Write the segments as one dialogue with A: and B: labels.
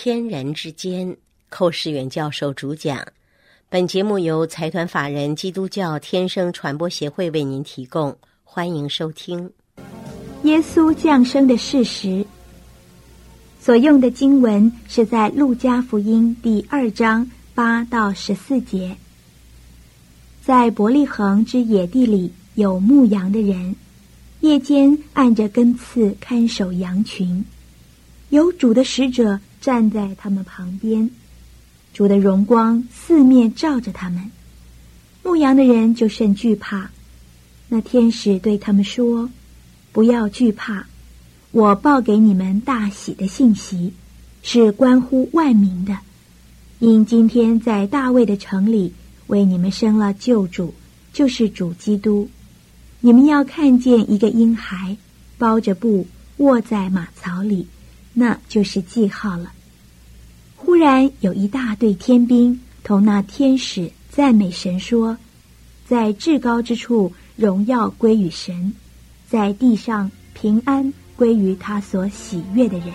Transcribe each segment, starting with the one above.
A: 天人之间，寇世远教授主讲。本节目由财团法人基督教天生传播协会为您提供，欢迎收听。
B: 耶稣降生的事实，所用的经文是在路加福音第二章八到十四节。在伯利恒之野地里有牧羊的人，夜间按着根刺看守羊群，有主的使者。站在他们旁边，主的荣光四面照着他们，牧羊的人就甚惧怕。那天使对他们说：“不要惧怕，我报给你们大喜的信息，是关乎万民的。因今天在大卫的城里为你们生了救主，就是主基督。你们要看见一个婴孩包着布卧在马槽里。”那就是记号了。忽然有一大队天兵同那天使赞美神说：“在至高之处荣耀归于神，在地上平安归于他所喜悦的人。”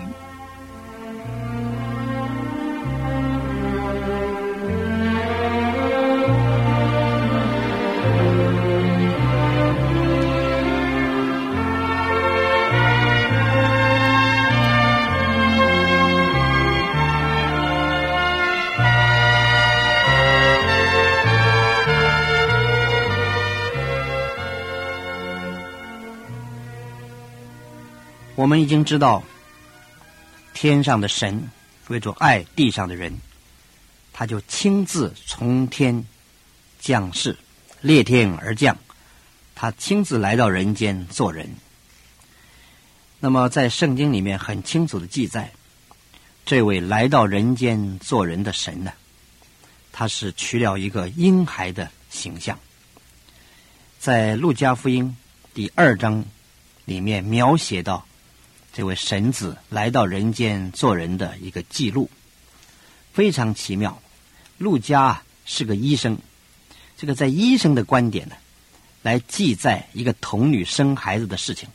C: 我们已经知道，天上的神为着爱地上的人，他就亲自从天降世，裂天而降，他亲自来到人间做人。那么，在圣经里面很清楚的记载，这位来到人间做人的神呢，他是取了一个婴孩的形象，在路加福音第二章里面描写到。这位神子来到人间做人的一个记录，非常奇妙。陆家是个医生，这个在医生的观点呢，来记载一个童女生孩子的事情，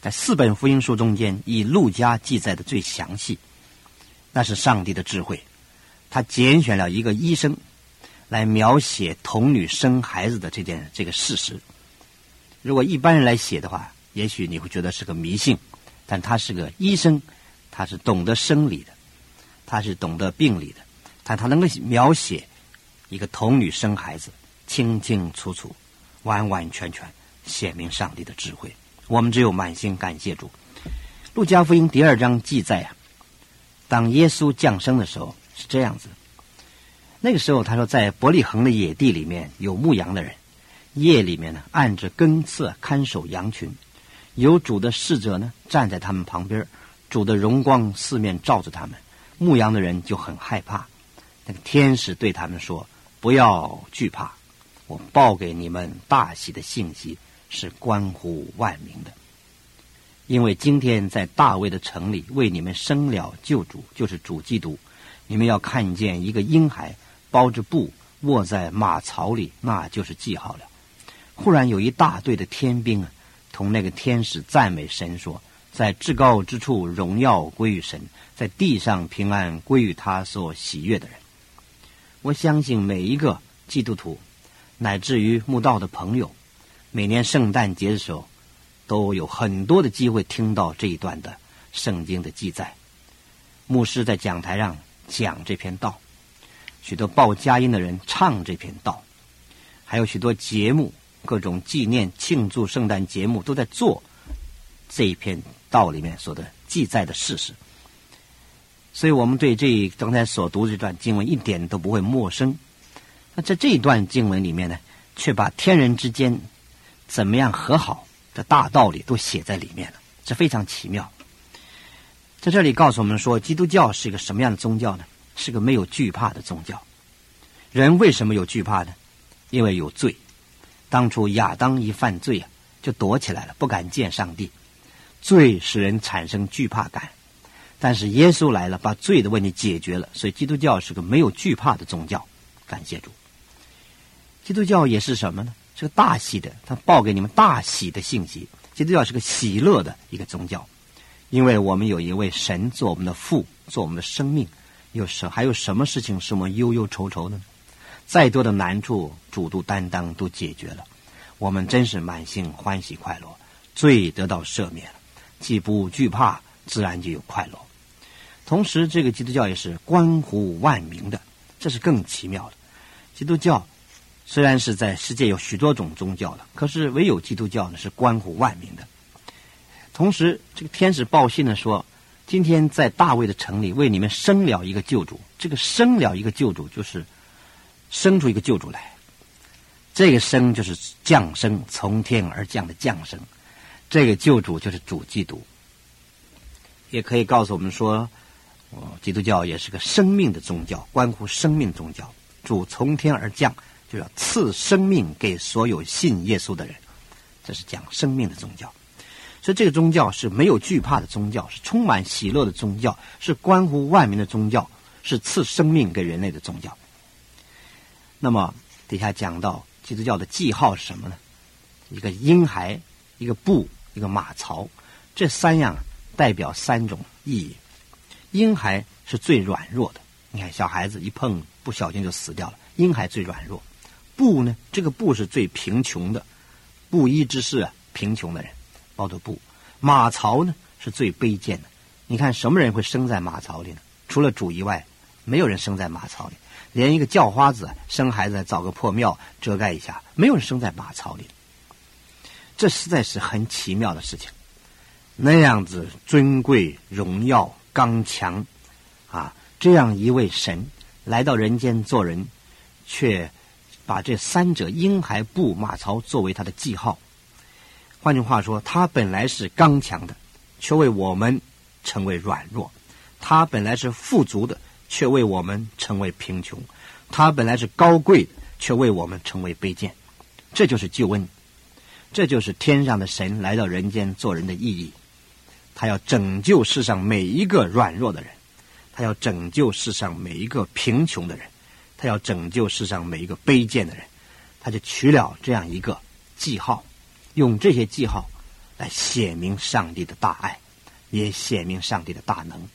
C: 在四本福音书中间，以陆家记载的最详细。那是上帝的智慧，他拣选了一个医生来描写童女生孩子的这件这个事实。如果一般人来写的话，也许你会觉得是个迷信。但他是个医生，他是懂得生理的，他是懂得病理的，但他能够描写一个童女生孩子，清清楚楚、完完全全显明上帝的智慧。我们只有满心感谢主。路加福音第二章记载啊，当耶稣降生的时候是这样子。那个时候他说，在伯利恒的野地里面有牧羊的人，夜里面呢按着根刺看守羊群。有主的侍者呢，站在他们旁边，主的荣光四面照着他们，牧羊的人就很害怕。那个天使对他们说：“不要惧怕，我报给你们大喜的信息是关乎万民的。因为今天在大卫的城里为你们生了救主，就是主基督。你们要看见一个婴孩包着布卧在马槽里，那就是记号了。忽然有一大队的天兵啊！”同那个天使赞美神说：“在至高之处荣耀归于神，在地上平安归于他所喜悦的人。”我相信每一个基督徒，乃至于慕道的朋友，每年圣诞节的时候，都有很多的机会听到这一段的圣经的记载。牧师在讲台上讲这篇道，许多报佳音的人唱这篇道，还有许多节目。各种纪念、庆祝圣诞节目都在做这一篇道里面所的记载的事实，所以我们对这刚才所读这段经文一点都不会陌生。那在这一段经文里面呢，却把天人之间怎么样和好的大道理都写在里面了，这非常奇妙。在这里告诉我们说，基督教是一个什么样的宗教呢？是个没有惧怕的宗教。人为什么有惧怕呢？因为有罪。当初亚当一犯罪啊，就躲起来了，不敢见上帝。罪使人产生惧怕感，但是耶稣来了，把罪的问题解决了。所以基督教是个没有惧怕的宗教。感谢主。基督教也是什么呢？是个大喜的，他报给你们大喜的信息。基督教是个喜乐的一个宗教。因为我们有一位神做我们的父，做我们的生命。有什还有什么事情是我们忧忧愁愁的呢？再多的难处，主都担当，都解决了。我们真是满心欢喜快乐，罪得到赦免了，既不惧怕，自然就有快乐。同时，这个基督教也是关乎万民的，这是更奇妙的。基督教虽然是在世界有许多种宗教的，可是唯有基督教呢是关乎万民的。同时，这个天使报信呢说。今天在大卫的城里为你们生了一个救主，这个生了一个救主就是生出一个救主来，这个生就是降生，从天而降的降生，这个救主就是主基督。也可以告诉我们说，基督教也是个生命的宗教，关乎生命宗教。主从天而降，就要赐生命给所有信耶稣的人，这是讲生命的宗教。所以，这个宗教是没有惧怕的宗教，是充满喜乐的宗教，是关乎万民的宗教，是赐生命给人类的宗教。那么，底下讲到基督教的记号是什么呢？一个婴孩，一个布，一个马槽，这三样代表三种意义。婴孩是最软弱的，你看小孩子一碰不小心就死掉了，婴孩最软弱。布呢，这个布是最贫穷的，布衣之士啊，贫穷的人。包的布，马槽呢是最卑贱的。你看什么人会生在马槽里呢？除了主以外，没有人生在马槽里。连一个叫花子生孩子找个破庙遮盖一下，没有人生在马槽里。这实在是很奇妙的事情。那样子尊贵、荣耀、刚强，啊，这样一位神来到人间做人，却把这三者婴孩、布、马槽作为他的记号。换句话说，他本来是刚强的，却为我们成为软弱；他本来是富足的，却为我们成为贫穷；他本来是高贵的，却为我们成为卑贱。这就是救恩，这就是天上的神来到人间做人的意义。他要拯救世上每一个软弱的人，他要拯救世上每一个贫穷的人，他要拯救世上每一个卑贱的人。他就取了这样一个记号。用这些记号来显明上帝的大爱，也显明上帝的大能。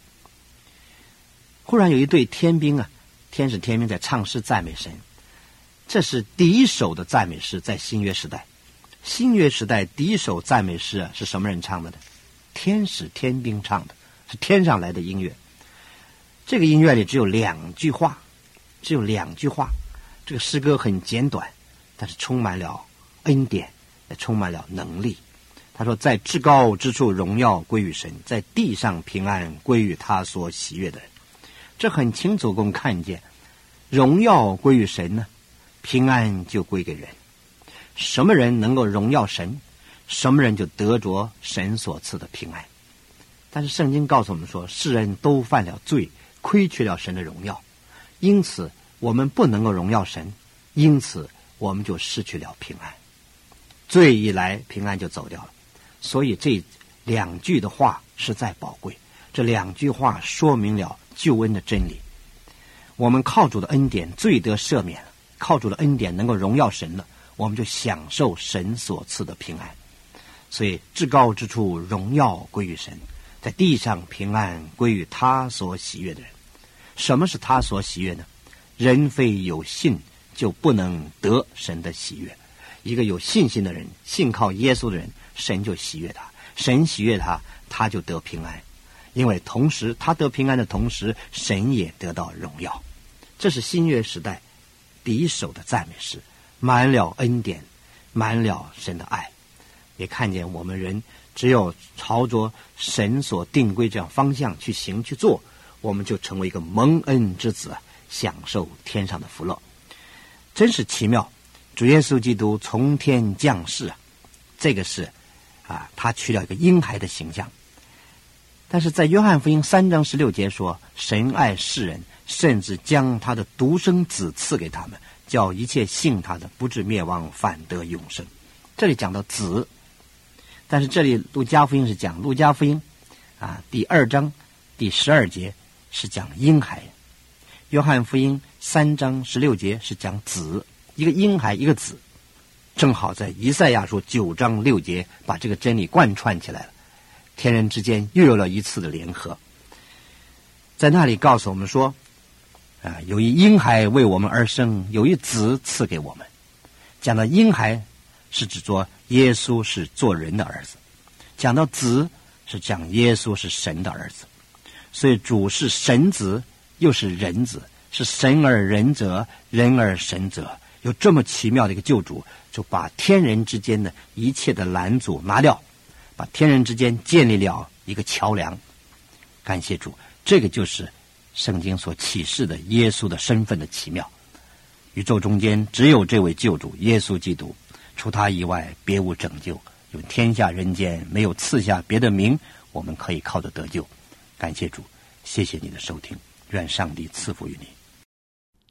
C: 忽然有一对天兵啊，天使天兵在唱诗赞美神，这是第一首的赞美诗，在新约时代。新约时代第一首赞美诗啊，是什么人唱的呢？天使天兵唱的，是天上来的音乐。这个音乐里只有两句话，只有两句话。这个诗歌很简短，但是充满了恩典。也充满了能力。他说：“在至高之处，荣耀归于神；在地上，平安归于他所喜悦的人。”这很清楚，公看见，荣耀归于神呢，平安就归给人。什么人能够荣耀神，什么人就得着神所赐的平安。但是圣经告诉我们说，世人都犯了罪，亏缺了神的荣耀，因此我们不能够荣耀神，因此我们就失去了平安。罪一来，平安就走掉了。所以这两句的话实在宝贵。这两句话说明了救恩的真理。我们靠主的恩典，罪得赦免了；靠主的恩典，能够荣耀神了，我们就享受神所赐的平安。所以至高之处，荣耀归于神；在地上，平安归于他所喜悦的人。什么是他所喜悦呢？人非有信，就不能得神的喜悦。一个有信心的人，信靠耶稣的人，神就喜悦他；神喜悦他，他就得平安。因为同时他得平安的同时，神也得到荣耀。这是新约时代第一首的赞美诗，满了恩典，满了神的爱。也看见我们人只有朝着神所定规这样方向去行去做，我们就成为一个蒙恩之子，享受天上的福乐。真是奇妙。主耶稣基督从天降世啊，这个是啊，他取了一个婴孩的形象。但是在约翰福音三章十六节说：“神爱世人，甚至将他的独生子赐给他们，叫一切信他的不至灭亡，反得永生。”这里讲到子，但是这里路加福音是讲路加福音啊第二章第十二节是讲婴孩，约翰福音三章十六节是讲子。一个婴孩，一个子，正好在以赛亚书九章六节把这个真理贯穿起来了。天人之间又有了一次的联合。在那里告诉我们说，啊，有一婴孩为我们而生，有一子赐给我们。讲到婴孩，是指说耶稣是做人的儿子；讲到子，是讲耶稣是神的儿子。所以主是神子，又是人子，是神而人者，人而神者。有这么奇妙的一个救主，就把天人之间的一切的拦阻拿掉，天人之间建立了一个桥梁。感谢主。这个就是圣经所启示的耶稣的身份的奇妙。宇宙中间只有这位救主耶稣基督，除他以外别无拯救。有天下人间没有赐下别的名，我们可以靠着得救。感谢主，谢谢你的收听，愿上帝赐福于你。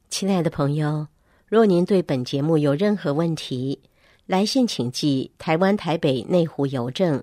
A: 亲爱的朋友，若您对本节目有任何问题，来信请寄台湾台北内湖邮政